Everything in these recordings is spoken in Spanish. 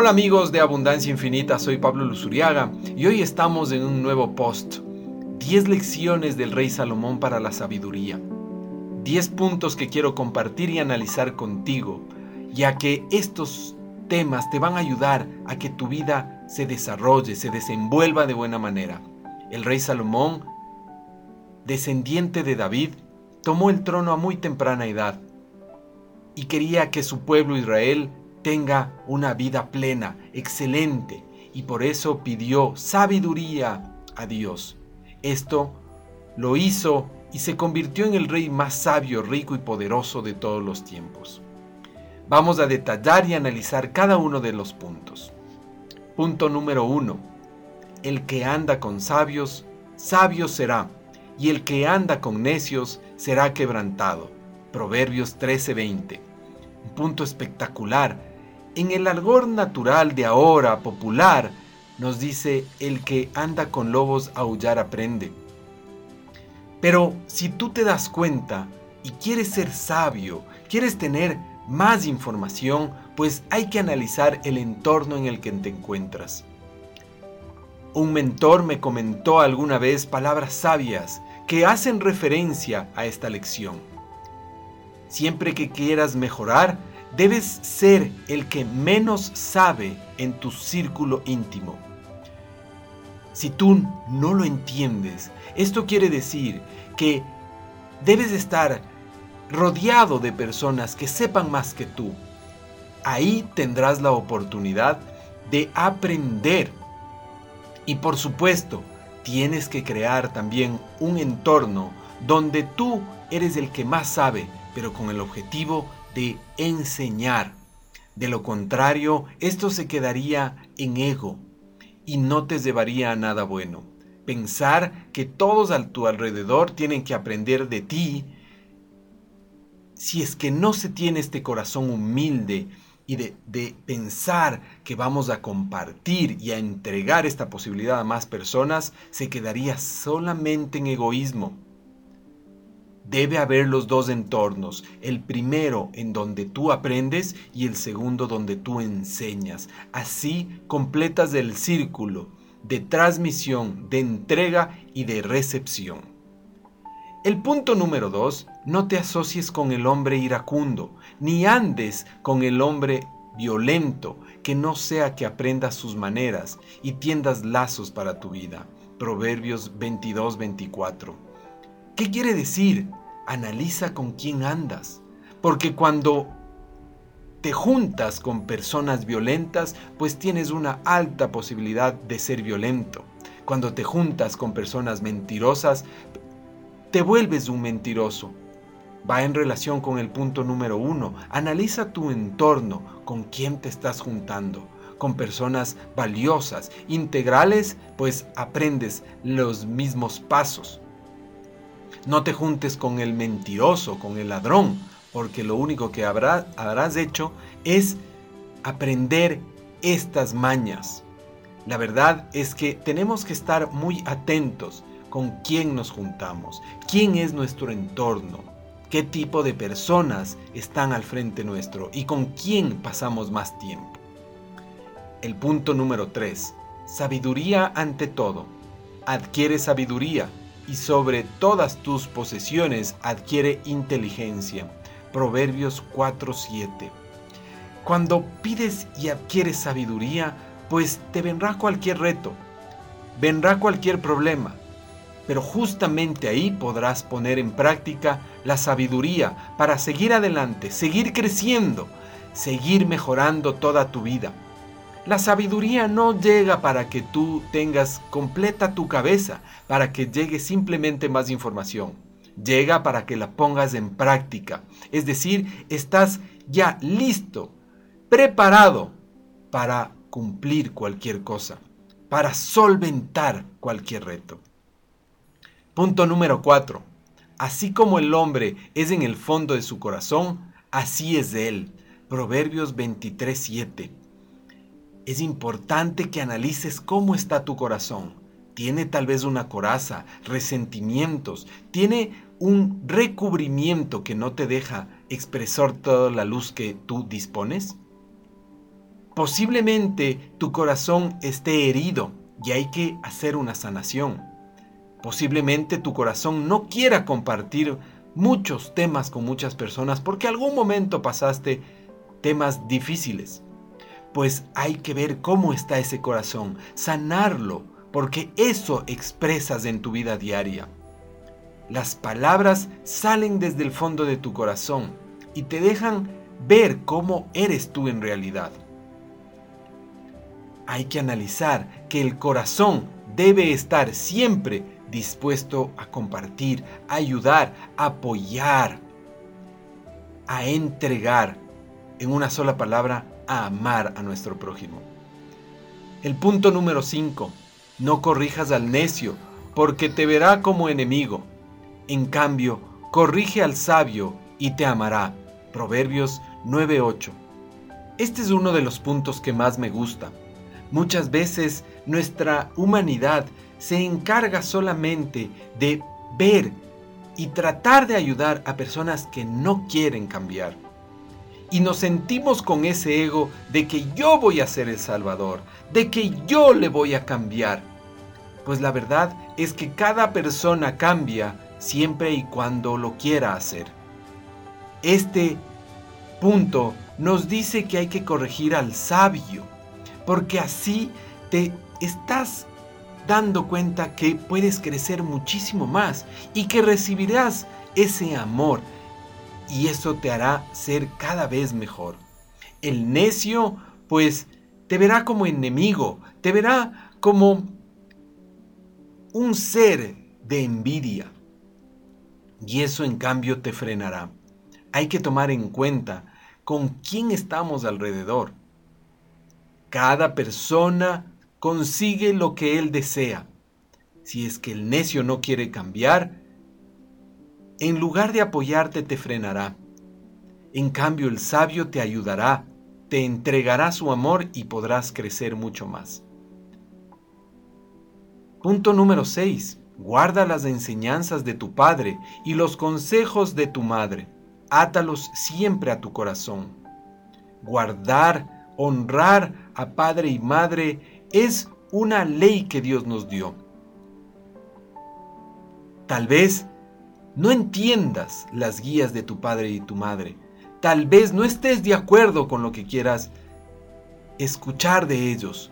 Hola amigos de Abundancia Infinita, soy Pablo Luzuriaga y hoy estamos en un nuevo post. 10 lecciones del rey Salomón para la sabiduría. 10 puntos que quiero compartir y analizar contigo, ya que estos temas te van a ayudar a que tu vida se desarrolle, se desenvuelva de buena manera. El rey Salomón, descendiente de David, tomó el trono a muy temprana edad y quería que su pueblo Israel tenga una vida plena, excelente, y por eso pidió sabiduría a Dios. Esto lo hizo y se convirtió en el rey más sabio, rico y poderoso de todos los tiempos. Vamos a detallar y analizar cada uno de los puntos. Punto número uno. El que anda con sabios, sabio será, y el que anda con necios será quebrantado. Proverbios 13:20. Un punto espectacular en el algor natural de ahora, popular, nos dice, el que anda con lobos aullar aprende. Pero si tú te das cuenta y quieres ser sabio, quieres tener más información, pues hay que analizar el entorno en el que te encuentras. Un mentor me comentó alguna vez palabras sabias que hacen referencia a esta lección. Siempre que quieras mejorar, Debes ser el que menos sabe en tu círculo íntimo. Si tú no lo entiendes, esto quiere decir que debes estar rodeado de personas que sepan más que tú. Ahí tendrás la oportunidad de aprender. Y por supuesto, tienes que crear también un entorno donde tú eres el que más sabe, pero con el objetivo de enseñar. De lo contrario, esto se quedaría en ego y no te llevaría a nada bueno. Pensar que todos a tu alrededor tienen que aprender de ti, si es que no se tiene este corazón humilde y de, de, pensar que vamos a compartir y a entregar esta posibilidad a más personas, se quedaría solamente en egoísmo. Debe haber los dos entornos, el primero en donde tú aprendes y el segundo donde tú enseñas. Así completas el círculo de transmisión, de entrega y de recepción. El punto número dos, no te asocies con el hombre iracundo, ni andes con el hombre violento, que no sea que aprendas sus maneras y tiendas lazos para tu vida. Proverbios 22-24. ¿Qué quiere decir? Analiza con quién andas. Porque cuando te juntas con personas violentas, pues tienes una alta posibilidad de ser violento. Cuando te juntas con personas mentirosas, te vuelves un mentiroso. Va en relación con el punto número uno. Analiza tu entorno, con quién te estás juntando. Con personas valiosas, integrales, pues aprendes los mismos pasos. No te juntes con el mentiroso, con el ladrón, porque lo único que habrás hecho es aprender estas mañas. La verdad es que tenemos que estar muy atentos con quién nos juntamos, quién es nuestro entorno, qué tipo de personas están al frente nuestro y con quién pasamos más tiempo. El punto número 3. Sabiduría ante todo. Adquiere sabiduría y sobre todas tus posesiones adquiere inteligencia. Proverbios 4:7. Cuando pides y adquieres sabiduría, pues te vendrá cualquier reto, vendrá cualquier problema, pero justamente ahí podrás poner en práctica la sabiduría para seguir adelante, seguir creciendo, seguir mejorando toda tu vida. La sabiduría no llega para que tú tengas completa tu cabeza, para que llegue simplemente más información. Llega para que la pongas en práctica. Es decir, estás ya listo, preparado para cumplir cualquier cosa, para solventar cualquier reto. Punto número 4. Así como el hombre es en el fondo de su corazón, así es de él. Proverbios 23:7 es importante que analices cómo está tu corazón. Tiene tal vez una coraza, resentimientos, tiene un recubrimiento que no te deja expresar toda la luz que tú dispones. Posiblemente tu corazón esté herido y hay que hacer una sanación. Posiblemente tu corazón no quiera compartir muchos temas con muchas personas porque algún momento pasaste temas difíciles. Pues hay que ver cómo está ese corazón, sanarlo, porque eso expresas en tu vida diaria. Las palabras salen desde el fondo de tu corazón y te dejan ver cómo eres tú en realidad. Hay que analizar que el corazón debe estar siempre dispuesto a compartir, ayudar, apoyar, a entregar, en una sola palabra, a amar a nuestro prójimo. El punto número 5. No corrijas al necio, porque te verá como enemigo. En cambio, corrige al sabio y te amará. Proverbios 9:8. Este es uno de los puntos que más me gusta. Muchas veces nuestra humanidad se encarga solamente de ver y tratar de ayudar a personas que no quieren cambiar. Y nos sentimos con ese ego de que yo voy a ser el Salvador, de que yo le voy a cambiar. Pues la verdad es que cada persona cambia siempre y cuando lo quiera hacer. Este punto nos dice que hay que corregir al sabio, porque así te estás dando cuenta que puedes crecer muchísimo más y que recibirás ese amor y eso te hará ser cada vez mejor. El necio, pues, te verá como enemigo, te verá como un ser de envidia. Y eso en cambio te frenará. Hay que tomar en cuenta con quién estamos alrededor. Cada persona consigue lo que él desea. Si es que el necio no quiere cambiar, en lugar de apoyarte te frenará. En cambio el sabio te ayudará, te entregará su amor y podrás crecer mucho más. Punto número 6. Guarda las enseñanzas de tu padre y los consejos de tu madre. Átalos siempre a tu corazón. Guardar, honrar a padre y madre es una ley que Dios nos dio. Tal vez no entiendas las guías de tu padre y tu madre. Tal vez no estés de acuerdo con lo que quieras escuchar de ellos.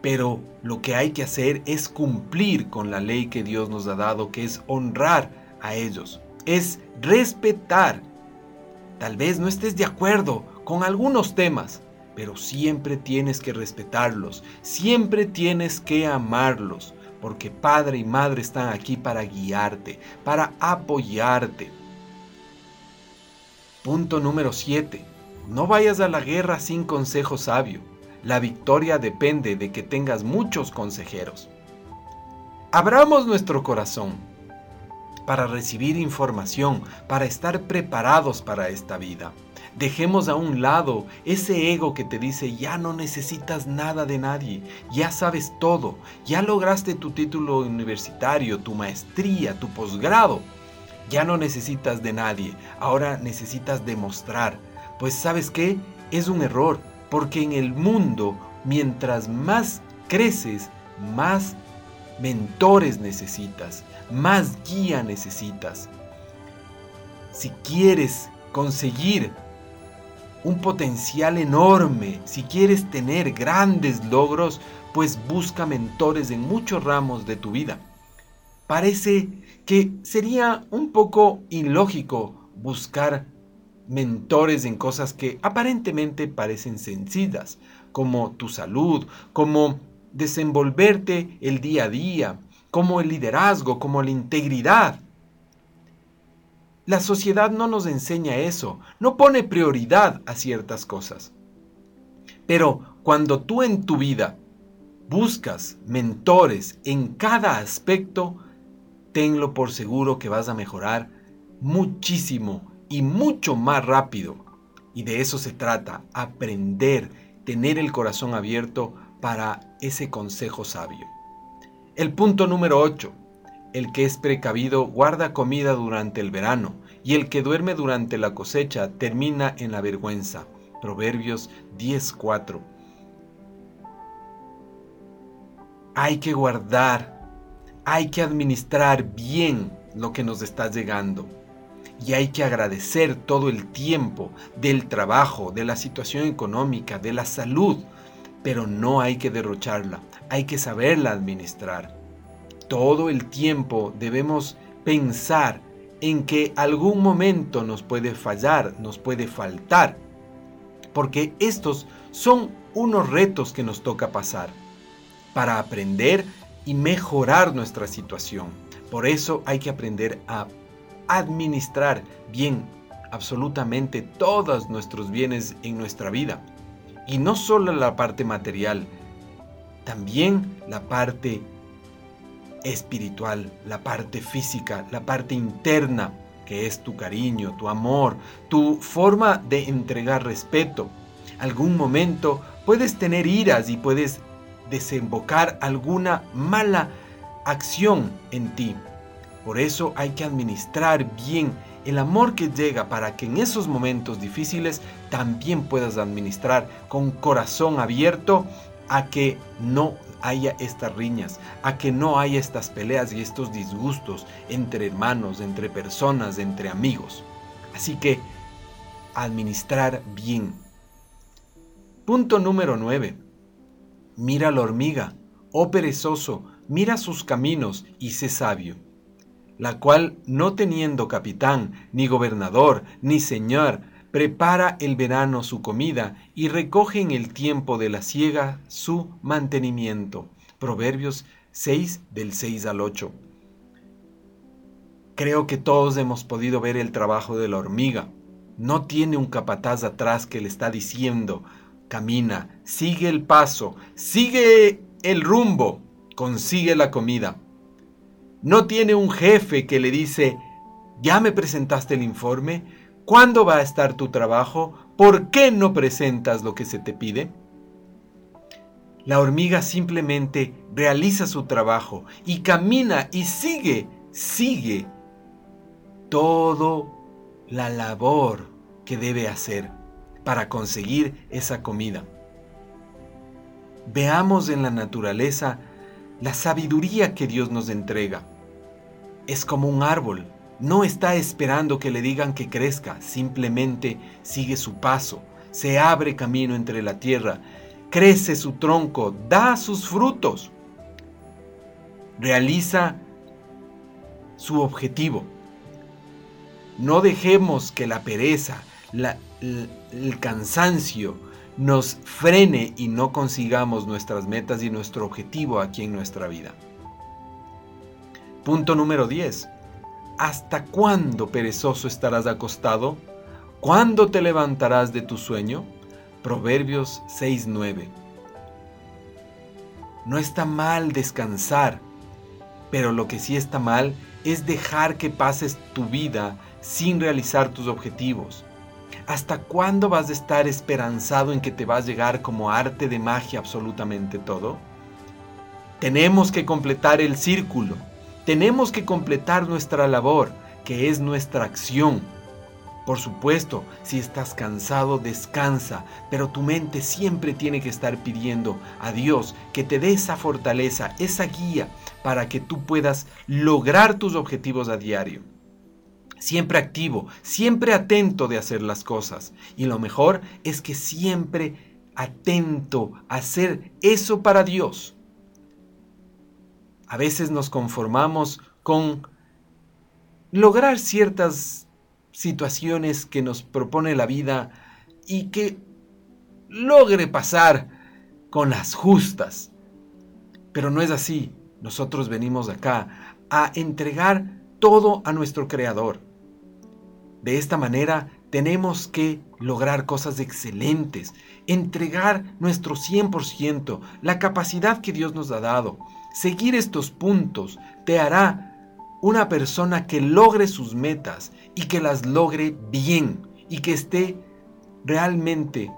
Pero lo que hay que hacer es cumplir con la ley que Dios nos ha dado, que es honrar a ellos, es respetar. Tal vez no estés de acuerdo con algunos temas, pero siempre tienes que respetarlos, siempre tienes que amarlos, porque padre y madre están aquí para guiarte, para apoyarte. Punto número 7. No vayas a la guerra sin consejo sabio. La victoria depende de que tengas muchos consejeros. Abramos nuestro corazón para recibir información, para estar preparados para esta vida. Dejemos a un lado ese ego que te dice ya no necesitas nada de nadie, ya sabes todo, ya lograste tu título universitario, tu maestría, tu posgrado. Ya no necesitas de nadie, ahora necesitas demostrar. Pues sabes qué, es un error, porque en el mundo, mientras más creces, más mentores necesitas, más guía necesitas. Si quieres conseguir un potencial enorme. Si quieres tener grandes logros, pues busca mentores en muchos ramos de tu vida. Parece que sería un poco ilógico buscar mentores en cosas que aparentemente parecen sencillas, como tu salud, como desenvolverte el día a día, como el liderazgo, como la integridad. La sociedad no nos enseña eso, no pone prioridad a ciertas cosas. Pero cuando tú en tu vida buscas mentores en cada aspecto, tenlo por seguro que vas a mejorar muchísimo y mucho más rápido. Y de eso se trata, aprender, tener el corazón abierto para ese consejo sabio. El punto número 8. El que es precavido guarda comida durante el verano, y el que duerme durante la cosecha termina en la vergüenza. Proverbios 10:4. Hay que guardar, hay que administrar bien lo que nos está llegando. Y hay que agradecer todo el tiempo del trabajo, de la situación económica, de la salud, pero no hay que derrocharla, hay que saberla administrar. Todo el tiempo debemos pensar en que algún momento nos puede fallar, nos puede faltar, porque estos son unos retos que nos toca pasar para aprender y mejorar nuestra situación. Por eso hay que aprender a administrar bien absolutamente todos nuestros bienes en nuestra vida. Y no solo la parte material, también la parte espiritual, la parte física, la parte interna, que es tu cariño, tu amor, tu forma de entregar respeto. Algún momento puedes tener iras y puedes desembocar alguna mala acción en ti. Por eso hay que administrar bien el amor que llega para que en esos momentos difíciles también puedas administrar con corazón abierto a que no haya estas riñas, a que no haya estas peleas y estos disgustos entre hermanos, entre personas, entre amigos. Así que administrar bien. Punto número 9. Mira la hormiga, oh perezoso, mira sus caminos y sé sabio, la cual, no teniendo capitán, ni gobernador, ni señor, prepara el verano su comida y recoge en el tiempo de la siega su mantenimiento. Proverbios 6 del 6 al 8. Creo que todos hemos podido ver el trabajo de la hormiga. No tiene un capataz atrás que le está diciendo, camina, sigue el paso, sigue el rumbo, consigue la comida. No tiene un jefe que le dice, ¿ya me presentaste el informe? ¿Cuándo va a estar tu trabajo? ¿Por qué no presentas lo que se te pide? La hormiga simplemente realiza su trabajo y camina y sigue, sigue todo la labor que debe hacer para conseguir esa comida. Veamos en la naturaleza la sabiduría que Dios nos entrega. Es como un árbol, no está esperando que le digan que crezca, simplemente sigue su paso, se abre camino entre la tierra, crece su tronco, da sus frutos, realiza su objetivo. No dejemos que la pereza, el cansancio nos frene y no consigamos nuestras metas y nuestro objetivo aquí en nuestra vida. Punto número 10. ¿Hasta cuándo, perezoso, estarás acostado? ¿Cuándo te levantarás de tu sueño? Proverbios 6:9. No está mal descansar, pero lo que sí está mal es dejar que pases tu vida sin realizar tus objetivos. ¿Hasta cuándo vas a estar esperanzado en que te va a llegar como arte de magia absolutamente todo? Tenemos que completar el círculo. Tenemos que completar nuestra labor, que es nuestra acción. Por supuesto, si estás cansado, descansa, pero tu mente siempre tiene que estar pidiendo a Dios que te dé esa fortaleza, esa guía, para que tú puedas lograr tus objetivos a diario. Siempre activo, siempre atento de hacer las cosas. Y lo mejor es que siempre atento a hacer eso para Dios. A veces nos conformamos con lograr ciertas situaciones que nos propone la vida y que logre pasar con las justas. Pero no es así. Nosotros venimos acá a entregar todo a nuestro Creador. De esta manera tenemos que lograr cosas excelentes, entregar nuestro 100%, la capacidad que Dios nos ha dado. Seguir estos puntos te hará una persona que logre sus metas y que las logre bien y que esté realmente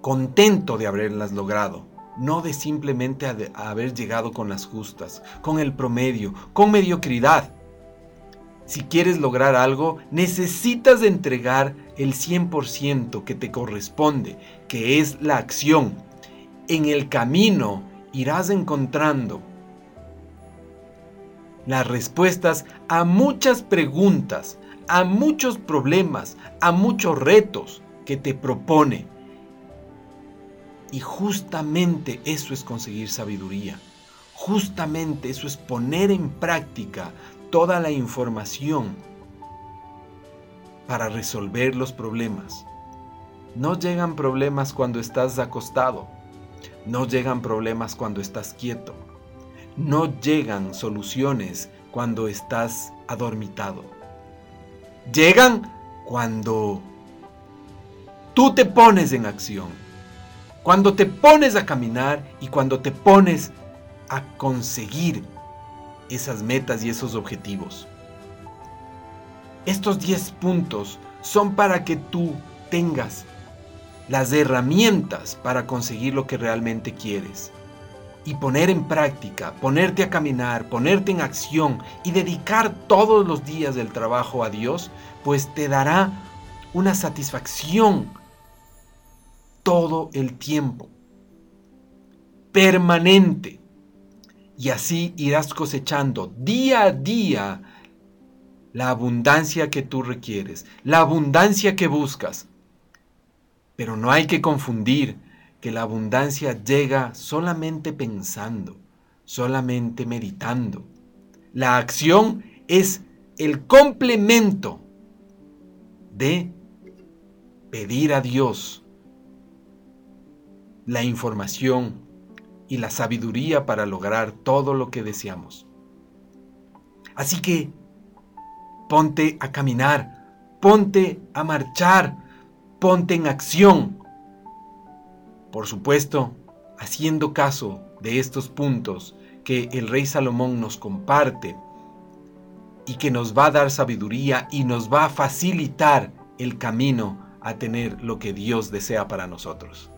contento de haberlas logrado, no de simplemente haber llegado con las justas, con el promedio, con mediocridad. si quieres lograr algo, necesitas entregar el 100% que te corresponde, que es la acción. En el camino irás encontrando las respuestas a muchas preguntas, a muchos problemas, a muchos retos que te propone. Y justamente eso es conseguir sabiduría. Justamente eso es poner en práctica toda la información para resolver los problemas. No llegan problemas cuando estás acostado. No llegan problemas cuando estás quieto. No llegan soluciones cuando estás adormitado. Llegan cuando tú te pones en acción. Cuando te pones a caminar y cuando te pones a conseguir esas metas y esos objetivos. Estos 10 puntos son para que tú tengas las herramientas para conseguir lo que realmente quieres. Y poner en práctica, ponerte a caminar, ponerte en acción y dedicar todos los días del trabajo a Dios, pues te dará una satisfacción todo el tiempo, permanente. Y así irás cosechando día a día la abundancia que tú requieres, la abundancia que buscas. Pero no hay que confundir que la abundancia llega solamente pensando, solamente meditando. La acción es el complemento de pedir a Dios la información y la sabiduría para lograr todo lo que deseamos. Así que ponte a caminar, ponte a marchar, ponte en acción. Por supuesto, haciendo caso de estos puntos que el rey Salomón nos comparte y que nos va a dar sabiduría y nos va a facilitar el camino a tener lo que Dios desea para nosotros.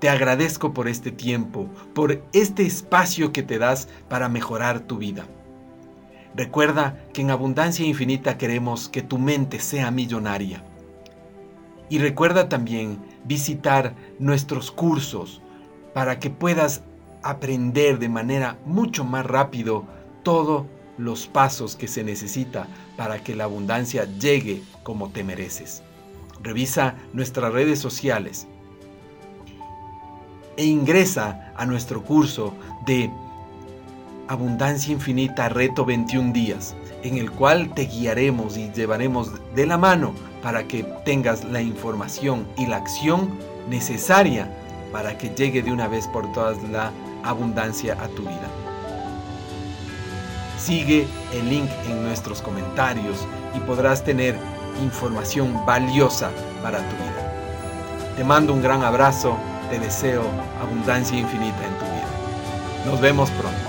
Te agradezco por este tiempo, por este espacio que te das para mejorar tu vida. Recuerda que en Abundancia Infinita queremos que tu mente sea millonaria. Y recuerda también visitar nuestros cursos para que puedas aprender de manera mucho más rápido todos los pasos que se necesita para que la abundancia llegue como te mereces. Revisa nuestras redes sociales e ingresa a nuestro curso de Abundancia Infinita Reto 21 días, en el cual te guiaremos y llevaremos de la mano para que tengas la información y la acción necesaria para que llegue de una vez por todas la abundancia a tu vida. Sigue el link en nuestros comentarios y podrás tener información valiosa para tu vida. Te mando un gran abrazo te deseo abundancia infinita en tu vida. Nos vemos pronto.